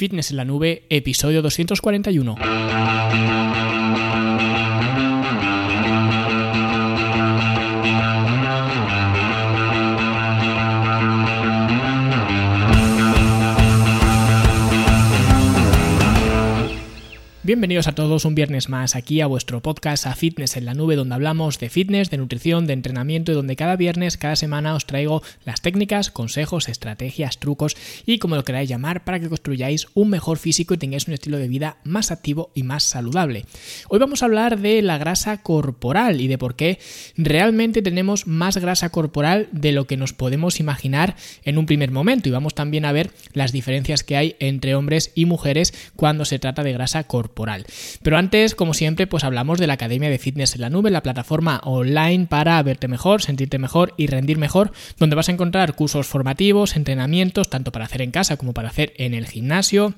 Fitness en la Nube, episodio 241. Bienvenidos a todos un viernes más aquí a vuestro podcast a Fitness en la Nube donde hablamos de fitness, de nutrición, de entrenamiento y donde cada viernes, cada semana os traigo las técnicas, consejos, estrategias, trucos y como lo queráis llamar para que construyáis un mejor físico y tengáis un estilo de vida más activo y más saludable. Hoy vamos a hablar de la grasa corporal y de por qué realmente tenemos más grasa corporal de lo que nos podemos imaginar en un primer momento y vamos también a ver las diferencias que hay entre hombres y mujeres cuando se trata de grasa corporal. Pero antes, como siempre, pues hablamos de la Academia de Fitness en la Nube, la plataforma online para verte mejor, sentirte mejor y rendir mejor, donde vas a encontrar cursos formativos, entrenamientos, tanto para hacer en casa como para hacer en el gimnasio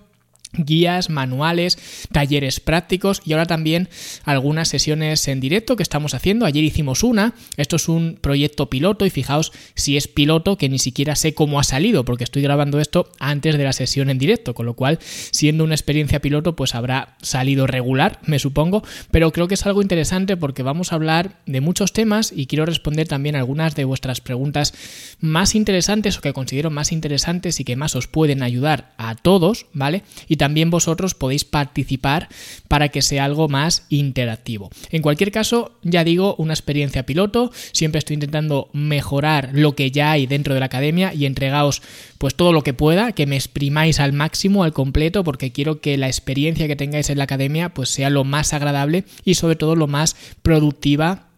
guías, manuales, talleres prácticos y ahora también algunas sesiones en directo que estamos haciendo. Ayer hicimos una, esto es un proyecto piloto y fijaos si es piloto que ni siquiera sé cómo ha salido porque estoy grabando esto antes de la sesión en directo, con lo cual siendo una experiencia piloto pues habrá salido regular, me supongo, pero creo que es algo interesante porque vamos a hablar de muchos temas y quiero responder también algunas de vuestras preguntas más interesantes o que considero más interesantes y que más os pueden ayudar a todos, ¿vale? También vosotros podéis participar para que sea algo más interactivo. En cualquier caso, ya digo, una experiencia piloto, siempre estoy intentando mejorar lo que ya hay dentro de la academia y entregaos pues todo lo que pueda, que me exprimáis al máximo, al completo, porque quiero que la experiencia que tengáis en la academia pues sea lo más agradable y sobre todo lo más productiva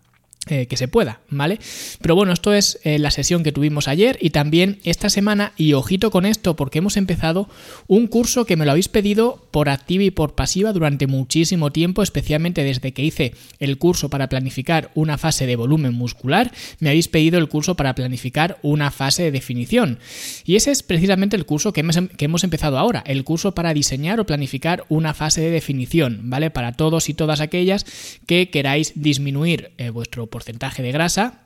eh, que se pueda, ¿vale? Pero bueno, esto es eh, la sesión que tuvimos ayer y también esta semana, y ojito con esto, porque hemos empezado un curso que me lo habéis pedido por activa y por pasiva durante muchísimo tiempo, especialmente desde que hice el curso para planificar una fase de volumen muscular, me habéis pedido el curso para planificar una fase de definición. Y ese es precisamente el curso que hemos, em, empezado ahora, el curso para diseñar o planificar una fase de definición, ¿vale? Para todos y todas aquellas que queráis disminuir eh, vuestro porcentaje de grasa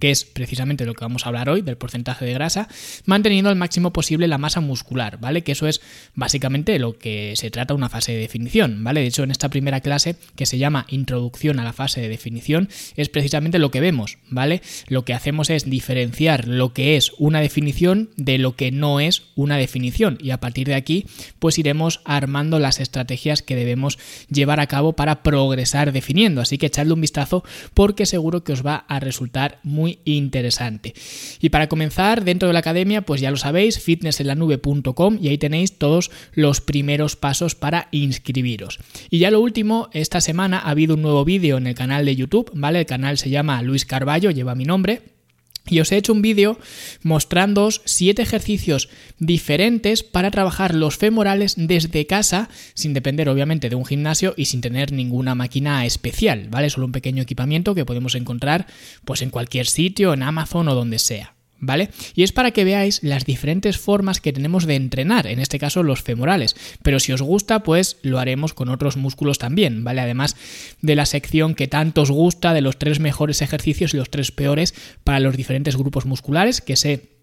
que es precisamente lo que vamos a hablar hoy, del porcentaje de grasa, manteniendo al máximo posible la masa muscular, ¿vale? Que eso es básicamente lo que se trata una fase de definición, ¿vale? De hecho, en esta primera clase, que se llama Introducción a la fase de definición, es precisamente lo que vemos, ¿vale? Lo que hacemos es diferenciar lo que es una definición de lo que no es una definición, y a partir de aquí, pues iremos armando las estrategias que debemos llevar a cabo para progresar definiendo, así que echadle un vistazo porque seguro que os va a resultar muy muy interesante. Y para comenzar, dentro de la academia, pues ya lo sabéis, fitnessenlanube.com y ahí tenéis todos los primeros pasos para inscribiros. Y ya lo último, esta semana ha habido un nuevo vídeo en el canal de YouTube, ¿vale? El canal se llama Luis Carballo, lleva mi nombre. Y os he hecho un vídeo mostrándoos siete ejercicios diferentes para trabajar los femorales desde casa, sin depender obviamente de un gimnasio y sin tener ninguna máquina especial, ¿vale? Solo un pequeño equipamiento que podemos encontrar pues en cualquier sitio, en Amazon o donde sea. ¿Vale? Y es para que veáis las diferentes formas que tenemos de entrenar, en este caso los femorales, pero si os gusta, pues lo haremos con otros músculos también, ¿vale? Además de la sección que tanto os gusta de los tres mejores ejercicios y los tres peores para los diferentes grupos musculares, que sé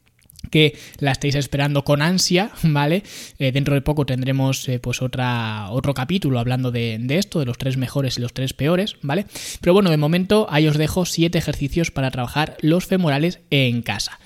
que la estáis esperando con ansia, ¿vale? Eh, dentro de poco tendremos eh, pues otra, otro capítulo hablando de, de, esto, de los tres mejores y los tres peores, ¿vale? Pero bueno, de momento ahí os dejo siete ejercicios para trabajar los femorales en casa.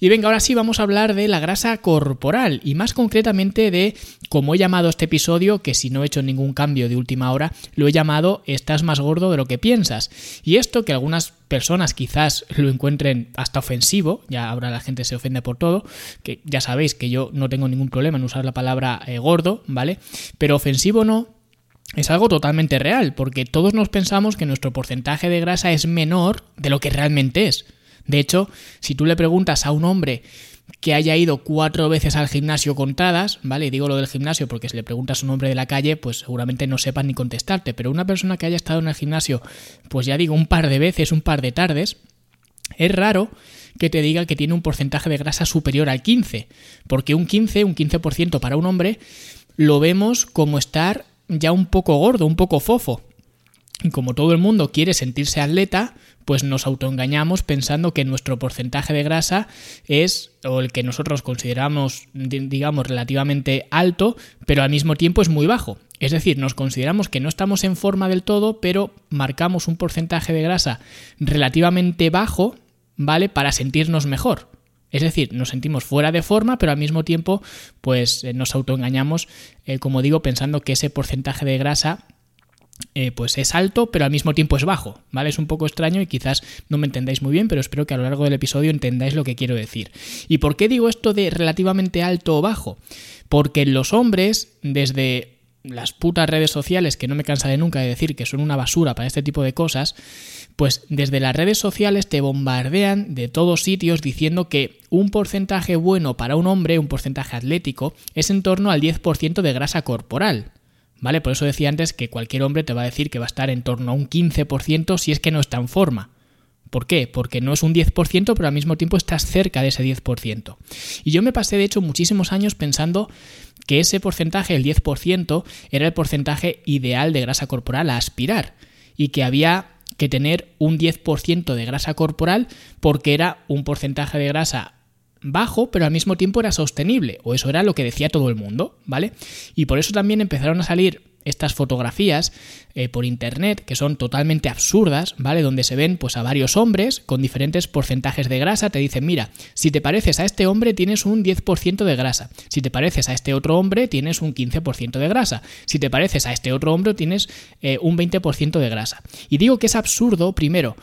Y venga, ahora sí vamos a hablar de la grasa corporal y más concretamente de, como he llamado este episodio, que si no he hecho ningún cambio de última hora, lo he llamado Estás más gordo de lo que piensas. Y esto que algunas personas quizás lo encuentren hasta ofensivo, ya ahora la gente se ofende por todo, que ya sabéis que yo no tengo ningún problema en usar la palabra eh, gordo, ¿vale? Pero ofensivo no, es algo totalmente real, porque todos nos pensamos que nuestro porcentaje de grasa es menor de lo que realmente es. De hecho, si tú le preguntas a un hombre que haya ido cuatro veces al gimnasio contadas, ¿vale? Y digo lo del gimnasio porque si le preguntas a un hombre de la calle, pues seguramente no sepan ni contestarte, pero una persona que haya estado en el gimnasio, pues ya digo, un par de veces, un par de tardes, es raro que te diga que tiene un porcentaje de grasa superior al 15, porque un 15, un 15% para un hombre, lo vemos como estar ya un poco gordo, un poco fofo. Y como todo el mundo quiere sentirse atleta, pues nos autoengañamos pensando que nuestro porcentaje de grasa es, o el que nosotros consideramos, digamos, relativamente alto, pero al mismo tiempo es muy bajo. Es decir, nos consideramos que no estamos en forma del todo, pero marcamos un porcentaje de grasa relativamente bajo, ¿vale? Para sentirnos mejor. Es decir, nos sentimos fuera de forma, pero al mismo tiempo, pues eh, nos autoengañamos, eh, como digo, pensando que ese porcentaje de grasa eh, pues es alto, pero al mismo tiempo es bajo, ¿vale? Es un poco extraño y quizás no me entendáis muy bien, pero espero que a lo largo del episodio entendáis lo que quiero decir. ¿Y por qué digo esto de relativamente alto o bajo? Porque los hombres, desde las putas redes sociales, que no me cansaré nunca de decir que son una basura para este tipo de cosas, pues desde las redes sociales te bombardean de todos sitios diciendo que un porcentaje bueno para un hombre, un porcentaje atlético, es en torno al 10% de grasa corporal. ¿Vale? Por eso decía antes que cualquier hombre te va a decir que va a estar en torno a un 15% si es que no está en forma. ¿Por qué? Porque no es un 10%, pero al mismo tiempo estás cerca de ese 10%. Y yo me pasé, de hecho, muchísimos años pensando que ese porcentaje, el 10%, era el porcentaje ideal de grasa corporal a aspirar y que había que tener un 10% de grasa corporal porque era un porcentaje de grasa bajo, pero al mismo tiempo era sostenible, o eso era lo que decía todo el mundo, ¿vale? Y por eso también empezaron a salir estas fotografías eh, por internet que son totalmente absurdas, ¿vale? Donde se ven pues a varios hombres con diferentes porcentajes de grasa, te dicen, mira, si te pareces a este hombre tienes un 10% de grasa, si te pareces a este otro hombre tienes un 15% de grasa, si te pareces a este otro hombre tienes eh, un 20% de grasa. Y digo que es absurdo, primero,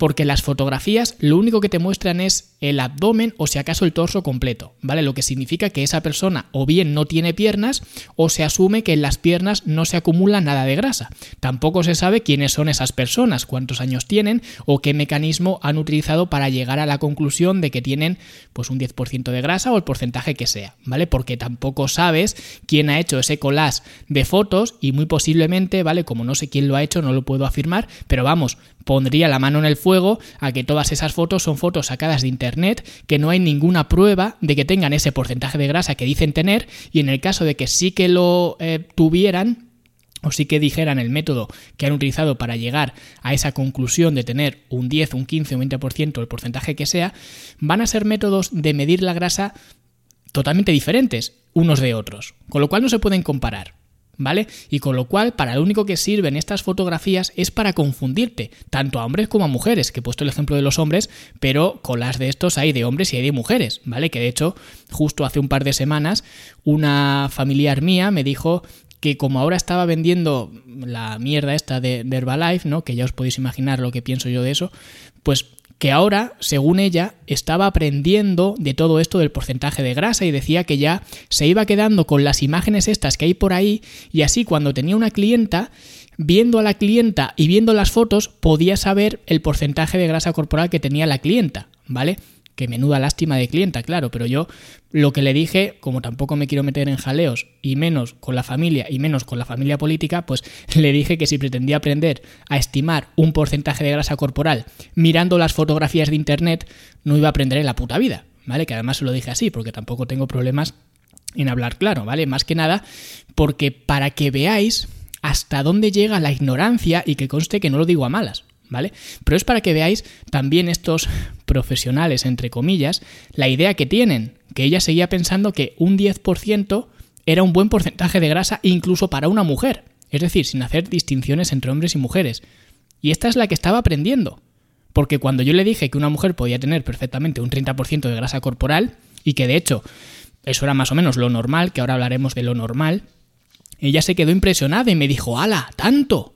porque las fotografías lo único que te muestran es el abdomen o si acaso el torso completo, ¿vale? Lo que significa que esa persona o bien no tiene piernas o se asume que en las piernas no se acumula nada de grasa. Tampoco se sabe quiénes son esas personas, cuántos años tienen o qué mecanismo han utilizado para llegar a la conclusión de que tienen pues un 10% de grasa o el porcentaje que sea, ¿vale? Porque tampoco sabes quién ha hecho ese collage de fotos y muy posiblemente, ¿vale? Como no sé quién lo ha hecho, no lo puedo afirmar, pero vamos, pondría la mano en el fuego a que todas esas fotos son fotos sacadas de internet, que no hay ninguna prueba de que tengan ese porcentaje de grasa que dicen tener, y en el caso de que sí que lo eh, tuvieran, o sí que dijeran el método que han utilizado para llegar a esa conclusión de tener un 10, un 15, un 20%, el porcentaje que sea, van a ser métodos de medir la grasa totalmente diferentes unos de otros, con lo cual no se pueden comparar. ¿Vale? Y con lo cual, para lo único que sirven estas fotografías es para confundirte, tanto a hombres como a mujeres, que he puesto el ejemplo de los hombres, pero con las de estos hay de hombres y hay de mujeres, ¿vale? Que de hecho, justo hace un par de semanas, una familiar mía me dijo que como ahora estaba vendiendo la mierda esta de, de Herbalife, ¿no? Que ya os podéis imaginar lo que pienso yo de eso, pues que ahora, según ella, estaba aprendiendo de todo esto del porcentaje de grasa y decía que ya se iba quedando con las imágenes estas que hay por ahí y así cuando tenía una clienta, viendo a la clienta y viendo las fotos, podía saber el porcentaje de grasa corporal que tenía la clienta, ¿vale? Que menuda lástima de clienta, claro, pero yo lo que le dije, como tampoco me quiero meter en jaleos, y menos con la familia, y menos con la familia política, pues le dije que si pretendía aprender a estimar un porcentaje de grasa corporal mirando las fotografías de internet, no iba a aprender en la puta vida, ¿vale? Que además se lo dije así, porque tampoco tengo problemas en hablar claro, ¿vale? Más que nada, porque para que veáis hasta dónde llega la ignorancia y que conste que no lo digo a malas, ¿vale? Pero es para que veáis también estos profesionales, entre comillas, la idea que tienen, que ella seguía pensando que un 10% era un buen porcentaje de grasa incluso para una mujer, es decir, sin hacer distinciones entre hombres y mujeres. Y esta es la que estaba aprendiendo, porque cuando yo le dije que una mujer podía tener perfectamente un 30% de grasa corporal, y que de hecho eso era más o menos lo normal, que ahora hablaremos de lo normal, ella se quedó impresionada y me dijo, ¡Hala! ¡Tanto!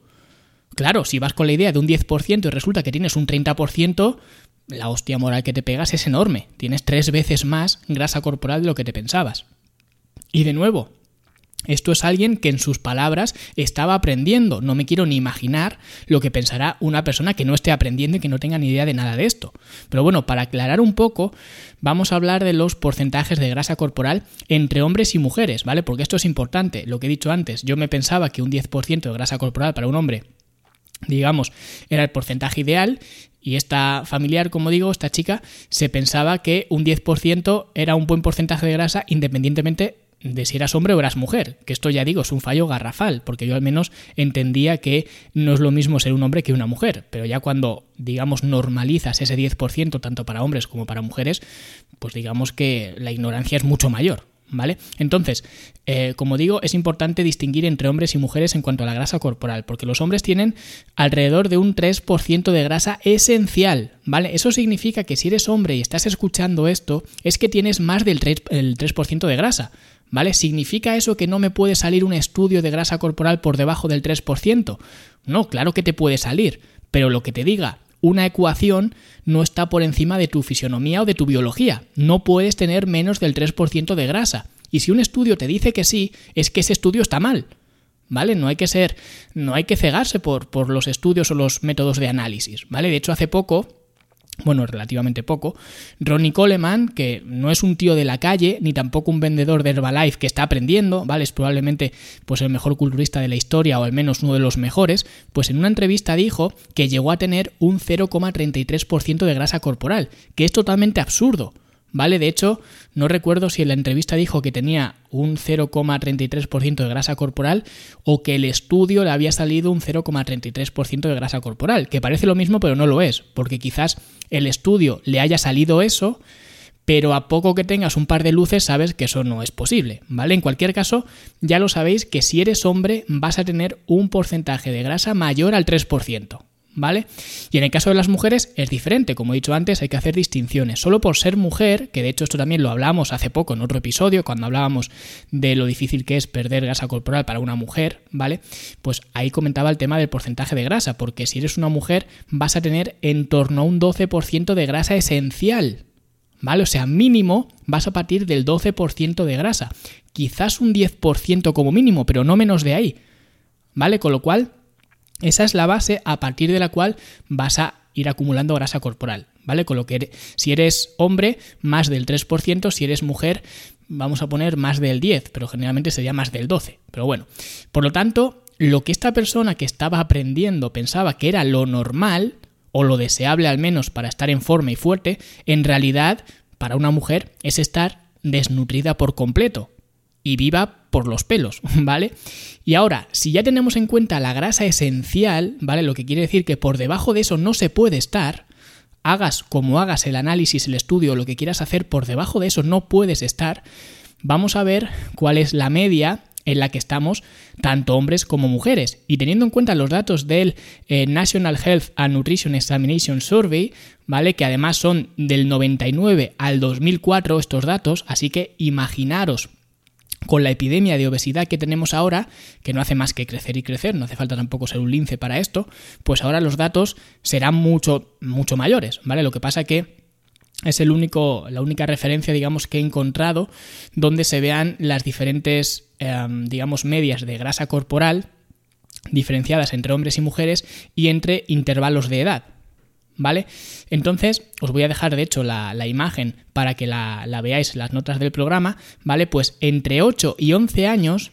Claro, si vas con la idea de un 10% y resulta que tienes un 30%, la hostia moral que te pegas es enorme. Tienes tres veces más grasa corporal de lo que te pensabas. Y de nuevo, esto es alguien que en sus palabras estaba aprendiendo. No me quiero ni imaginar lo que pensará una persona que no esté aprendiendo y que no tenga ni idea de nada de esto. Pero bueno, para aclarar un poco, vamos a hablar de los porcentajes de grasa corporal entre hombres y mujeres, ¿vale? Porque esto es importante. Lo que he dicho antes, yo me pensaba que un 10% de grasa corporal para un hombre digamos, era el porcentaje ideal y esta familiar, como digo, esta chica, se pensaba que un 10% era un buen porcentaje de grasa independientemente de si eras hombre o eras mujer, que esto ya digo, es un fallo garrafal, porque yo al menos entendía que no es lo mismo ser un hombre que una mujer, pero ya cuando, digamos, normalizas ese 10% tanto para hombres como para mujeres, pues digamos que la ignorancia es mucho mayor. ¿Vale? Entonces, eh, como digo, es importante distinguir entre hombres y mujeres en cuanto a la grasa corporal, porque los hombres tienen alrededor de un 3% de grasa esencial, ¿vale? Eso significa que si eres hombre y estás escuchando esto, es que tienes más del 3%, el 3 de grasa. ¿Vale? ¿Significa eso que no me puede salir un estudio de grasa corporal por debajo del 3%? No, claro que te puede salir, pero lo que te diga una ecuación no está por encima de tu fisionomía o de tu biología. No puedes tener menos del 3% de grasa. Y si un estudio te dice que sí, es que ese estudio está mal. ¿Vale? No hay que ser, no hay que cegarse por, por los estudios o los métodos de análisis, ¿vale? De hecho, hace poco bueno, relativamente poco, Ronnie Coleman, que no es un tío de la calle, ni tampoco un vendedor de Herbalife que está aprendiendo, ¿vale? Es probablemente pues, el mejor culturista de la historia, o al menos uno de los mejores, pues en una entrevista dijo que llegó a tener un 0,33% de grasa corporal, que es totalmente absurdo. ¿Vale? De hecho, no recuerdo si en la entrevista dijo que tenía un 0,33% de grasa corporal o que el estudio le había salido un 0,33% de grasa corporal, que parece lo mismo pero no lo es, porque quizás el estudio le haya salido eso, pero a poco que tengas un par de luces sabes que eso no es posible, ¿vale? En cualquier caso, ya lo sabéis que si eres hombre vas a tener un porcentaje de grasa mayor al 3%. ¿Vale? Y en el caso de las mujeres es diferente, como he dicho antes, hay que hacer distinciones. Solo por ser mujer, que de hecho esto también lo hablamos hace poco en otro episodio, cuando hablábamos de lo difícil que es perder grasa corporal para una mujer, ¿vale? Pues ahí comentaba el tema del porcentaje de grasa, porque si eres una mujer vas a tener en torno a un 12% de grasa esencial, ¿vale? O sea, mínimo vas a partir del 12% de grasa. Quizás un 10% como mínimo, pero no menos de ahí, ¿vale? Con lo cual esa es la base a partir de la cual vas a ir acumulando grasa corporal, ¿vale? Con lo que si eres hombre, más del 3%, si eres mujer, vamos a poner más del 10, pero generalmente sería más del 12. Pero bueno, por lo tanto, lo que esta persona que estaba aprendiendo pensaba que era lo normal, o lo deseable al menos para estar en forma y fuerte, en realidad, para una mujer, es estar desnutrida por completo y viva por los pelos, ¿vale? Y ahora, si ya tenemos en cuenta la grasa esencial, ¿vale? Lo que quiere decir que por debajo de eso no se puede estar, hagas como hagas el análisis, el estudio, lo que quieras hacer, por debajo de eso no puedes estar, vamos a ver cuál es la media en la que estamos tanto hombres como mujeres. Y teniendo en cuenta los datos del eh, National Health and Nutrition Examination Survey, ¿vale? Que además son del 99 al 2004 estos datos, así que imaginaros con la epidemia de obesidad que tenemos ahora, que no hace más que crecer y crecer, no hace falta tampoco ser un lince para esto, pues ahora los datos serán mucho, mucho mayores, ¿vale? Lo que pasa que es el único, la única referencia, digamos, que he encontrado donde se vean las diferentes, em, digamos, medias de grasa corporal diferenciadas entre hombres y mujeres y entre intervalos de edad. ¿Vale? Entonces, os voy a dejar de hecho la, imagen para que la, veáis en las notas del programa, ¿vale? Pues entre 8 y 11 años,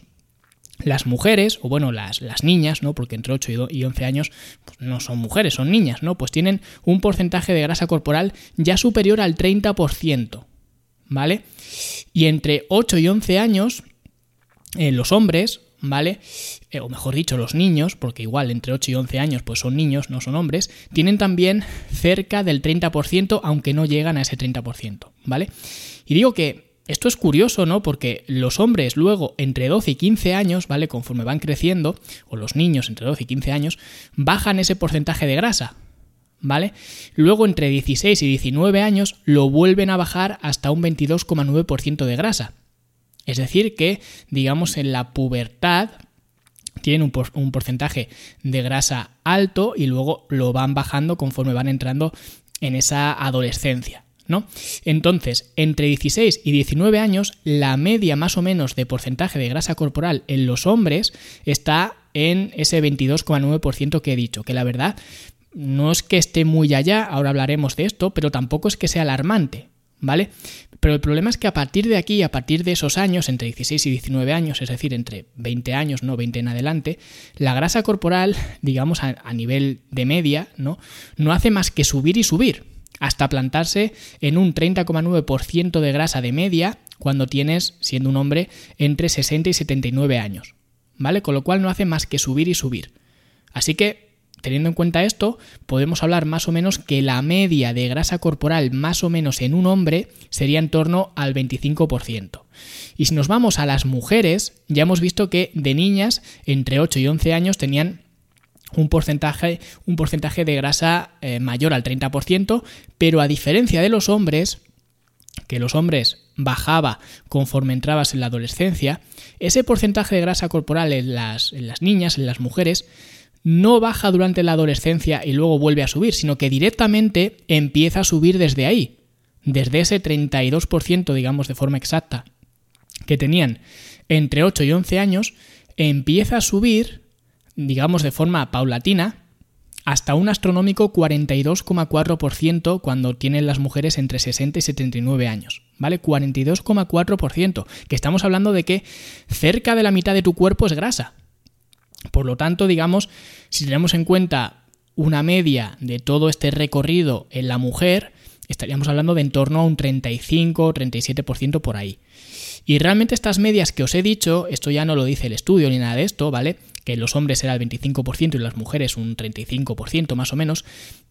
las mujeres, o bueno, las, las niñas, ¿no? Porque entre 8 y 11 años pues no son mujeres, son niñas, ¿no? Pues tienen un porcentaje de grasa corporal ya superior al 30%, ¿vale? Y entre 8 y 11 años, eh, los hombres ¿vale? Eh, o mejor dicho, los niños, porque igual entre 8 y 11 años pues son niños, no son hombres, tienen también cerca del 30%, aunque no llegan a ese 30%, ¿vale? Y digo que esto es curioso, ¿no? Porque los hombres luego entre 12 y 15 años, ¿vale? Conforme van creciendo, o los niños entre 12 y 15 años, bajan ese porcentaje de grasa, ¿vale? Luego entre 16 y 19 años lo vuelven a bajar hasta un 22,9% de grasa. Es decir, que, digamos, en la pubertad tienen un, porcentaje de grasa alto y luego lo van bajando conforme van entrando en esa adolescencia. ¿No? Entonces, entre 16 y 19 años, la media más o menos de porcentaje de grasa corporal en los hombres está en ese 22,9% que he dicho, que la verdad no es que esté muy allá, ahora hablaremos de esto, pero tampoco es que sea alarmante, ¿vale? Pero el problema es que a partir de aquí, a partir de esos años, entre 16 y 19 años, es decir, entre 20 años, no 20 en adelante, la grasa corporal, digamos a, nivel de media, ¿no? no hace más que subir y subir. hasta plantarse en un 30,9% de grasa de media cuando tienes, siendo un hombre, entre 60 y 79 años. ¿Vale? Con lo cual no hace más que subir y subir. Así que Teniendo en cuenta esto, podemos hablar más o menos que la media de grasa corporal más o menos en un hombre sería en torno al 25%. Y si nos vamos a las mujeres, ya hemos visto que de niñas entre 8 y 11 años tenían un porcentaje, un porcentaje de grasa eh, mayor al 30%, pero a diferencia de los hombres, que los hombres bajaba conforme entrabas en la adolescencia, ese porcentaje de grasa corporal en las, en las niñas, en las mujeres, no baja durante la adolescencia y luego vuelve a subir, sino que directamente empieza a subir desde ahí, desde ese 32%, digamos de forma exacta, que tenían entre 8 y 11 años, empieza a subir, digamos de forma paulatina, hasta un astronómico 42,4% cuando tienen las mujeres entre 60 y 79 años. ¿Vale? 42,4%. Que estamos hablando de que cerca de la mitad de tu cuerpo es grasa. Por lo tanto, digamos, si tenemos en cuenta una media de todo este recorrido en la mujer, estaríamos hablando de en torno a un 35-37% por ahí. Y realmente estas medias que os he dicho, esto ya no lo dice el estudio ni nada de esto, ¿vale? Que los hombres era el 25% y las mujeres un 35% más o menos,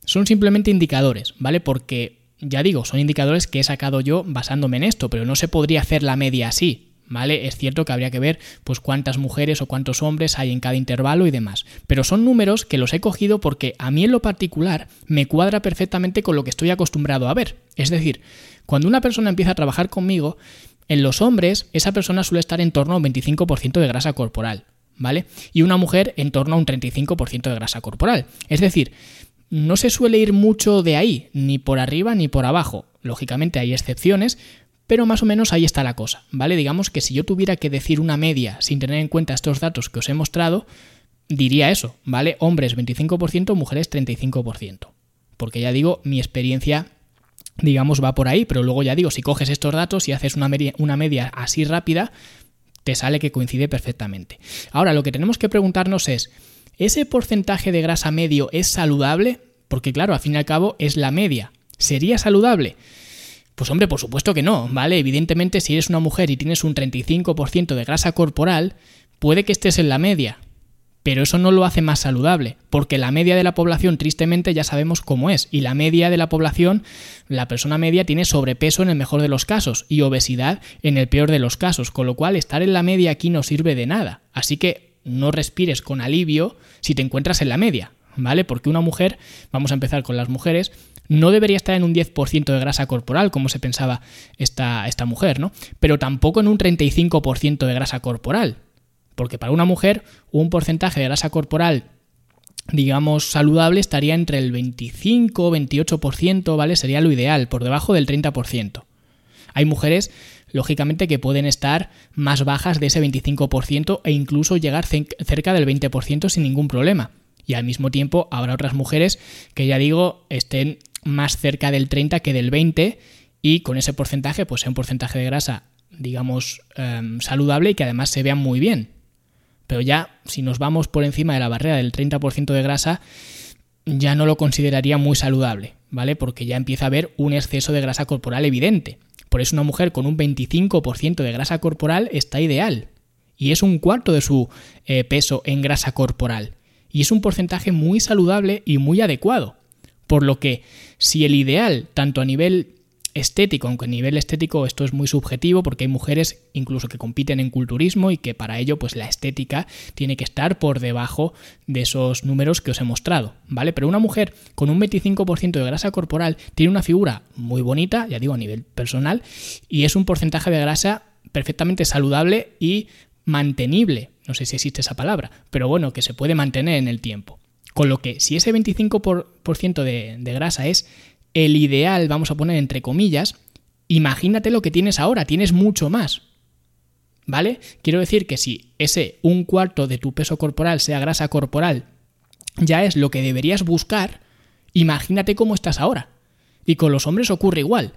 son simplemente indicadores, ¿vale? Porque, ya digo, son indicadores que he sacado yo basándome en esto, pero no se podría hacer la media así, ¿vale? Es cierto que habría que ver pues cuántas mujeres o cuántos hombres hay en cada intervalo y demás, pero son números que los he cogido porque a mí en lo particular me cuadra perfectamente con lo que estoy acostumbrado a ver. Es decir, cuando una persona empieza a trabajar conmigo, en los hombres esa persona suele estar en torno a un 25% de grasa corporal, ¿vale? Y una mujer en torno a un 35% de grasa corporal. Es decir, no se suele ir mucho de ahí, ni por arriba ni por abajo. Lógicamente hay excepciones, pero más o menos ahí está la cosa, ¿vale? Digamos que si yo tuviera que decir una media sin tener en cuenta estos datos que os he mostrado, diría eso, ¿vale? Hombres 25%, mujeres 35%. Porque ya digo, mi experiencia digamos, va por ahí, pero luego ya digo, si coges estos datos y haces una media, así rápida, te sale que coincide perfectamente. Ahora, lo que tenemos que preguntarnos es, ¿ese porcentaje de grasa medio es saludable? Porque claro, al fin y al cabo es la media. ¿Sería saludable? Pues hombre, por supuesto que no, ¿vale? Evidentemente si eres una mujer y tienes un 35% de grasa corporal, puede que estés en la media, pero eso no lo hace más saludable, porque la media de la población tristemente ya sabemos cómo es, y la media de la población, la persona media tiene sobrepeso en el mejor de los casos y obesidad en el peor de los casos, con lo cual estar en la media aquí no sirve de nada, así que no respires con alivio si te encuentras en la media, ¿vale? Porque una mujer, vamos a empezar con las mujeres, no debería estar en un 10% de grasa corporal, como se pensaba esta, esta mujer, ¿no? Pero tampoco en un 35% de grasa corporal. Porque para una mujer, un porcentaje de grasa corporal digamos, saludable estaría entre el 25 28%, ¿vale? Sería lo ideal, por debajo del 30%. Hay mujeres, lógicamente, que pueden estar más bajas de ese 25% e incluso llegar cerca del 20% sin ningún problema. Y al mismo tiempo habrá otras mujeres que, ya digo, estén más cerca del 30 que del 20 y con ese porcentaje pues sea un porcentaje de grasa digamos em, saludable y que además se vea muy bien. Pero ya si nos vamos por encima de la barrera del 30% de grasa ya no lo consideraría muy saludable, ¿vale? Porque ya empieza a haber un exceso de grasa corporal evidente. Por eso una mujer con un 25% de grasa corporal está ideal. Y es un cuarto de su eh, peso en grasa corporal. Y es un porcentaje muy saludable y muy adecuado. Por lo que si el ideal, tanto a nivel estético, aunque a nivel estético esto es muy subjetivo porque hay mujeres incluso que compiten en culturismo y que para ello pues la estética tiene que estar por debajo de esos números que os he mostrado, ¿vale? Pero una mujer con un 25% de grasa corporal tiene una figura muy bonita, ya digo a nivel personal, y es un porcentaje de grasa perfectamente saludable y mantenible, no sé si existe esa palabra, pero bueno, que se puede mantener en el tiempo. Con lo que si ese 25% de, de grasa es el ideal, vamos a poner entre comillas, imagínate lo que tienes ahora, tienes mucho más. ¿Vale? Quiero decir que si ese un cuarto de tu peso corporal sea grasa corporal, ya es lo que deberías buscar, imagínate cómo estás ahora. Y con los hombres ocurre igual,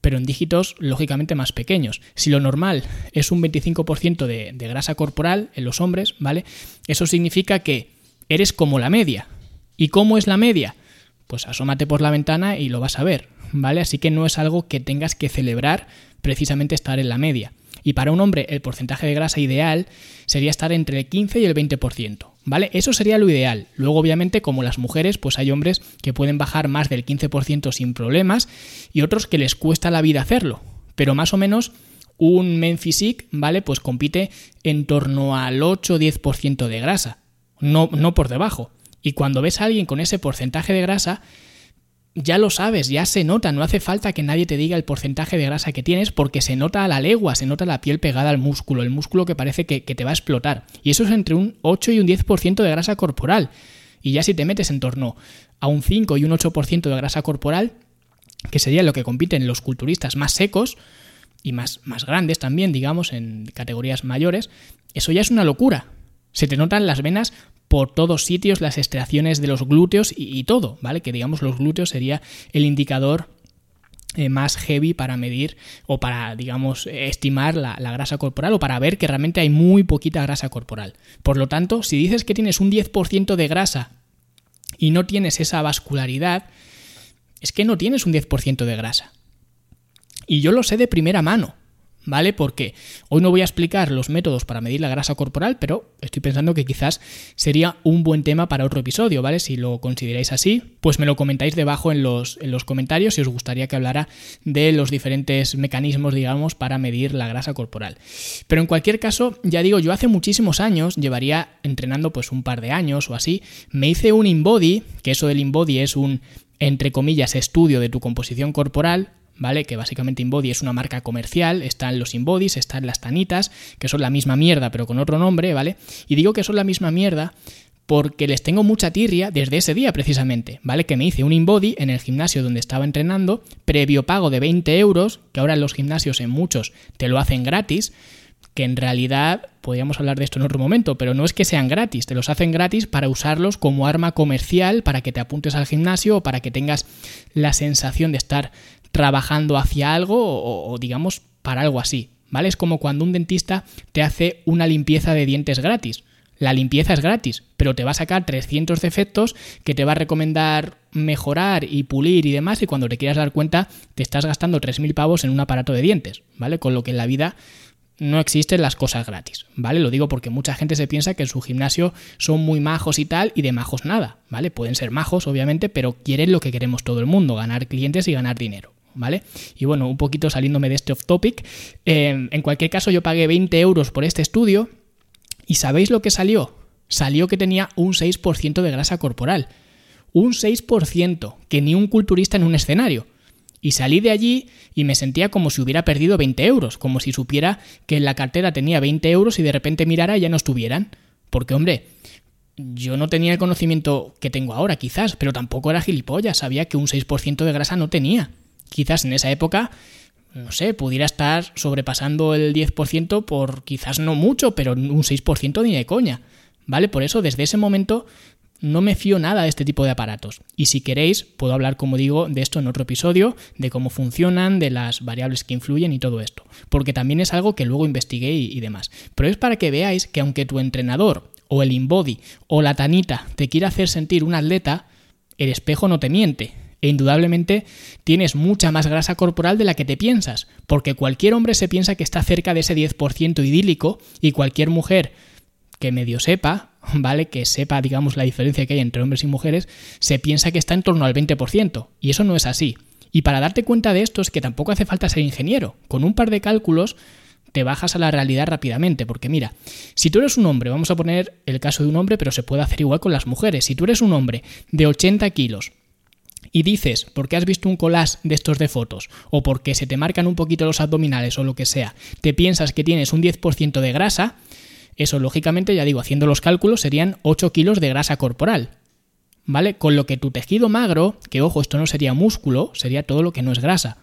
pero en dígitos lógicamente más pequeños. Si lo normal es un 25% de, de grasa corporal en los hombres, ¿vale? Eso significa que eres como la media. ¿Y cómo es la media? pues asómate por la ventana y lo vas a ver, ¿vale? Así que no es algo que tengas que celebrar precisamente estar en la media. Y para un hombre el porcentaje de grasa ideal sería estar entre el 15 y el 20%, ¿vale? Eso sería lo ideal. Luego obviamente como las mujeres pues hay hombres que pueden bajar más del 15% sin problemas y otros que les cuesta la vida hacerlo. Pero más o menos un men ¿vale? Pues compite en torno al 8 o 10% de grasa, no, no por debajo. Y cuando ves a alguien con ese porcentaje de grasa, ya lo sabes, ya se nota, no hace falta que nadie te diga el porcentaje de grasa que tienes porque se nota a la legua, se nota la piel pegada al músculo, el músculo que parece que, que te va a explotar. Y eso es entre un 8 y un 10% de grasa corporal. Y ya si te metes en torno a un 5 y un 8% de grasa corporal, que sería lo que compiten los culturistas más secos y más, más grandes también, digamos, en categorías mayores, eso ya es una locura. Se te notan las venas por todos sitios las extracciones de los glúteos y, todo, ¿vale? Que digamos los glúteos sería el indicador eh, más heavy para medir o para, digamos, estimar la, la, grasa corporal o para ver que realmente hay muy poquita grasa corporal. Por lo tanto, si dices que tienes un 10% de grasa y no tienes esa vascularidad, es que no tienes un 10% de grasa. Y yo lo sé de primera mano. ¿Vale? Porque hoy no voy a explicar los métodos para medir la grasa corporal, pero estoy pensando que quizás sería un buen tema para otro episodio, ¿vale? Si lo consideráis así, pues me lo comentáis debajo en los, en los comentarios si os gustaría que hablara de los diferentes mecanismos, digamos, para medir la grasa corporal. Pero en cualquier caso, ya digo, yo hace muchísimos años, llevaría entrenando pues un par de años o así, me hice un InBody, que eso del InBody es un entre comillas, estudio de tu composición corporal, ¿vale? Que básicamente InBody es una marca comercial, están los InBodies, están las tanitas, que son la misma mierda pero con otro nombre, ¿vale? Y digo que son la misma mierda porque les tengo mucha tirria desde ese día precisamente, ¿vale? Que me hice un InBody en el gimnasio donde estaba entrenando, previo pago de 20 euros, que ahora en los gimnasios en muchos te lo hacen gratis, que en realidad podríamos hablar de esto en otro momento, pero no es que sean gratis, te los hacen gratis para usarlos como arma comercial, para que te apuntes al gimnasio o para que tengas la sensación de estar trabajando hacia algo o, digamos para algo así, ¿vale? Es como cuando un dentista te hace una limpieza de dientes gratis. La limpieza es gratis, pero te va a sacar 300 defectos que te va a recomendar mejorar y pulir y demás y cuando te quieras dar cuenta te estás gastando 3.000 pavos en un aparato de dientes, ¿vale? Con lo que en la vida no existen las cosas gratis, ¿vale? Lo digo porque mucha gente se piensa que en su gimnasio son muy majos y tal, y de majos nada, ¿vale? Pueden ser majos, obviamente, pero quieren lo que queremos todo el mundo, ganar clientes y ganar dinero. ¿Vale? Y bueno, un poquito saliéndome de este off topic, eh, en cualquier caso yo pagué 20 euros por este estudio y ¿sabéis lo que salió? Salió que tenía un 6% de grasa corporal. Un 6%, que ni un culturista en un escenario. Y salí de allí y me sentía como si hubiera perdido 20 euros, como si supiera que en la cartera tenía 20 euros y de repente mirara y ya no estuvieran. Porque, hombre, yo no tenía el conocimiento que tengo ahora, quizás, pero tampoco era gilipollas, sabía que un 6% de grasa no tenía. Quizás en esa época, no sé, pudiera estar sobrepasando el 10% por quizás no mucho, pero un 6% ni de coña. ¿Vale? Por eso desde ese momento no me fío nada de este tipo de aparatos. Y si queréis, puedo hablar, como digo, de esto en otro episodio, de cómo funcionan, de las variables que influyen y todo esto. Porque también es algo que luego investigué y, demás. Pero es para que veáis que aunque tu entrenador, o el InBody, o la Tanita te quiera hacer sentir un atleta, el espejo no te miente. E indudablemente tienes mucha más grasa corporal de la que te piensas, porque cualquier hombre se piensa que está cerca de ese 10% idílico y cualquier mujer que medio sepa ¿vale? Que sepa, digamos, la diferencia que hay entre hombres y mujeres, se piensa que está en torno al 20%, y eso no es así. Y para darte cuenta de esto es que tampoco hace falta ser ingeniero. Con un par de cálculos te bajas a la realidad rápidamente, porque mira, si tú eres un hombre, vamos a poner el caso de un hombre, pero se puede hacer igual con las mujeres, si tú eres un hombre de 80 kilos, y dices, porque has visto un collage de estos de fotos, o porque se te marcan un poquito los abdominales o lo que sea, te piensas que tienes un 10% de grasa, eso, lógicamente, ya digo, haciendo los cálculos, serían 8 kilos de grasa corporal. ¿Vale? Con lo que tu tejido magro, que ojo, esto no sería músculo, sería todo lo que no es grasa.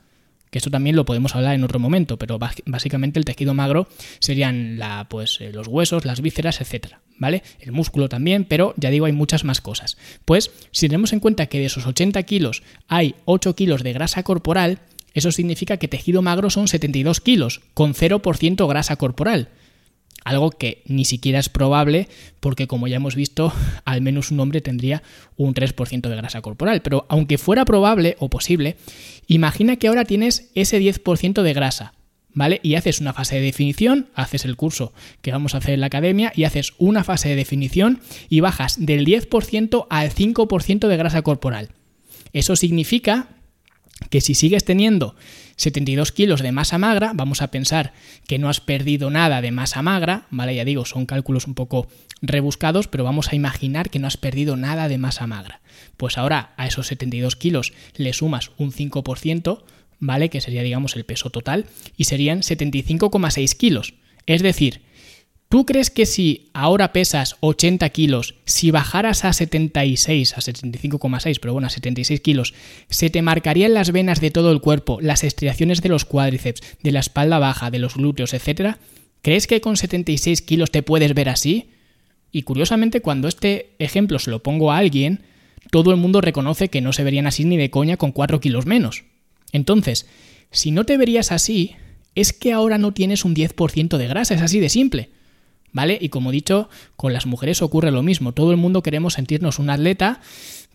Que esto también lo podemos hablar en otro momento, pero básicamente el tejido magro serían la, pues, eh, los huesos, las vísceras, etc. ¿Vale? El músculo también, pero ya digo, hay muchas más cosas. Pues, si tenemos en cuenta que de esos 80 kilos hay 8 kilos de grasa corporal, eso significa que tejido magro son 72 kilos, con 0% grasa corporal. Algo que ni siquiera es probable porque como ya hemos visto, al menos un hombre tendría un 3% de grasa corporal. Pero aunque fuera probable o posible, imagina que ahora tienes ese 10% de grasa. ¿Vale? Y haces una fase de definición, haces el curso que vamos a hacer en la academia y haces una fase de definición y bajas del 10% al 5% de grasa corporal. Eso significa que si sigues teniendo 72 kilos de masa magra, vamos a pensar que no has perdido nada de masa magra, ¿vale? Ya digo, son cálculos un poco rebuscados, pero vamos a imaginar que no has perdido nada de masa magra. Pues ahora a esos 72 kilos le sumas un 5%, ¿vale? Que sería, digamos, el peso total, y serían 75,6 kilos. Es decir, ¿Tú crees que si ahora pesas 80 kilos, si bajaras a 76, a 75,6, pero bueno, a 76 kilos, se te marcarían las venas de todo el cuerpo, las estriaciones de los cuádriceps, de la espalda baja, de los glúteos, etcétera? ¿Crees que con 76 kilos te puedes ver así? Y curiosamente, cuando este ejemplo se lo pongo a alguien, todo el mundo reconoce que no se verían así ni de coña con 4 kilos menos. Entonces, si no te verías así, es que ahora no tienes un 10% de grasa, es así de simple. ¿Vale? Y como he dicho, con las mujeres ocurre lo mismo. Todo el mundo queremos sentirnos un atleta,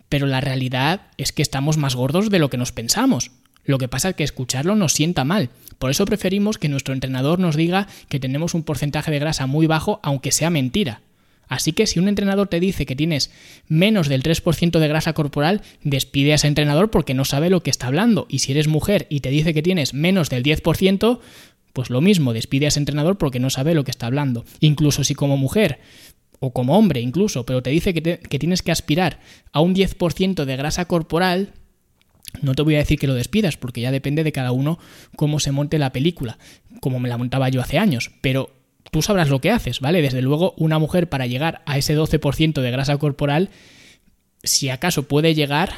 pero la realidad es que estamos más gordos de lo que nos pensamos. Lo que pasa es que escucharlo nos sienta mal. Por eso preferimos que nuestro entrenador nos diga que tenemos un porcentaje de grasa muy bajo, aunque sea mentira. Así que si un entrenador te dice que tienes menos del 3% de grasa corporal, despide a ese entrenador porque no sabe lo que está hablando. Y si eres mujer y te dice que tienes menos del 10%, pues lo mismo, despide a ese entrenador porque no sabe lo que está hablando. Incluso si como mujer o como hombre incluso, pero te dice que, tienes que aspirar a un 10% de grasa corporal, no te voy a decir que lo despidas, porque ya depende de cada uno cómo se monte la película, como me la montaba yo hace años, pero tú sabrás lo que haces, ¿vale? Desde luego, una mujer para llegar a ese 12% de grasa corporal, si acaso puede llegar,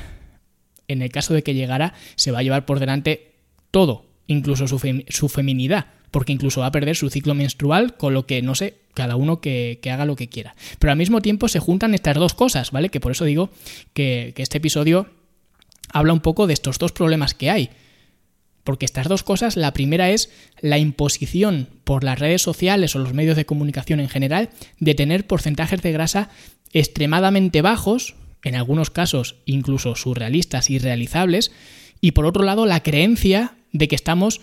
en el caso de que llegara, se va a llevar por delante todo, incluso su, feminidad, porque incluso va a perder su ciclo menstrual, con lo que, no sé, cada uno que, haga lo que quiera. Pero al mismo tiempo se juntan estas dos cosas, ¿vale? Que por eso digo que, que este episodio habla un poco de estos dos problemas que hay. Porque estas dos cosas, la primera es la imposición por las redes sociales o los medios de comunicación en general de tener porcentajes de grasa extremadamente bajos, en algunos casos incluso surrealistas y realizables, y por otro lado la creencia de que estamos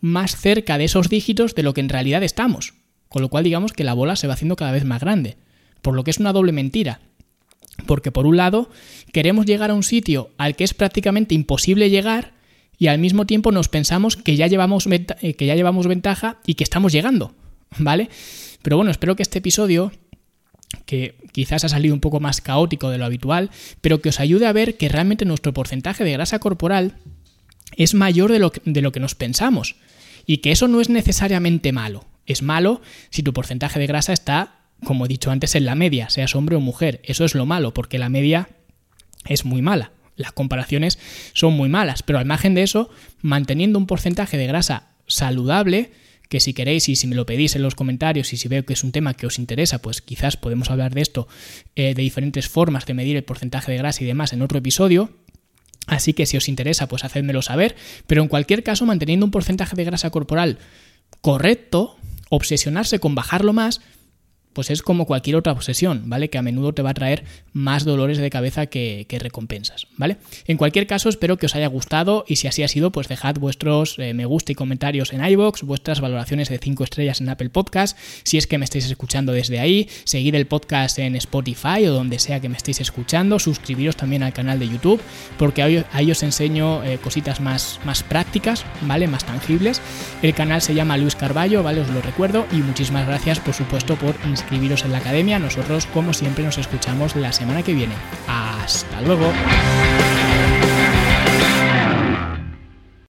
más cerca de esos dígitos de lo que en realidad estamos. Con lo cual digamos que la bola se va haciendo cada vez más grande. Por lo que es una doble mentira. Porque por un lado queremos llegar a un sitio al que es prácticamente imposible llegar y al mismo tiempo nos pensamos que ya llevamos, eh, que ya llevamos ventaja y que estamos llegando. ¿Vale? Pero bueno, espero que este episodio que quizás ha salido un poco más caótico de lo habitual, pero que os ayude a ver que realmente nuestro porcentaje de grasa corporal es mayor de lo, que, de lo que nos pensamos. Y que eso no es necesariamente malo. Es malo si tu porcentaje de grasa está, como he dicho antes, en la media, seas hombre o mujer. Eso es lo malo, porque la media es muy mala. Las comparaciones son muy malas, pero al margen de eso, manteniendo un porcentaje de grasa saludable, que si queréis y si me lo pedís en los comentarios y si veo que es un tema que os interesa, pues quizás podemos hablar de esto, eh, de diferentes formas de medir el porcentaje de grasa y demás en otro episodio. Así que si os interesa, pues hacedmelo saber. Pero en cualquier caso, manteniendo un porcentaje de grasa corporal correcto, obsesionarse con bajarlo más, pues es como cualquier otra obsesión, ¿vale? Que a menudo te va a traer más dolores de cabeza que, recompensas, ¿vale? En cualquier caso, espero que os haya gustado y si así ha sido, pues dejad vuestros eh, me gusta y comentarios en iBox, vuestras valoraciones de 5 estrellas en Apple Podcast, si es que me estáis escuchando desde ahí, seguid el podcast en Spotify o donde sea que me estéis escuchando, suscribiros también al canal de YouTube, porque ahí, os enseño eh, cositas más, más prácticas, ¿vale? Más tangibles. El canal se llama Luis Carballo, ¿vale? Os lo recuerdo y muchísimas gracias, por supuesto, por inscribiros inscribiros en la academia. Nosotros, como siempre, nos escuchamos la semana que viene. Hasta luego.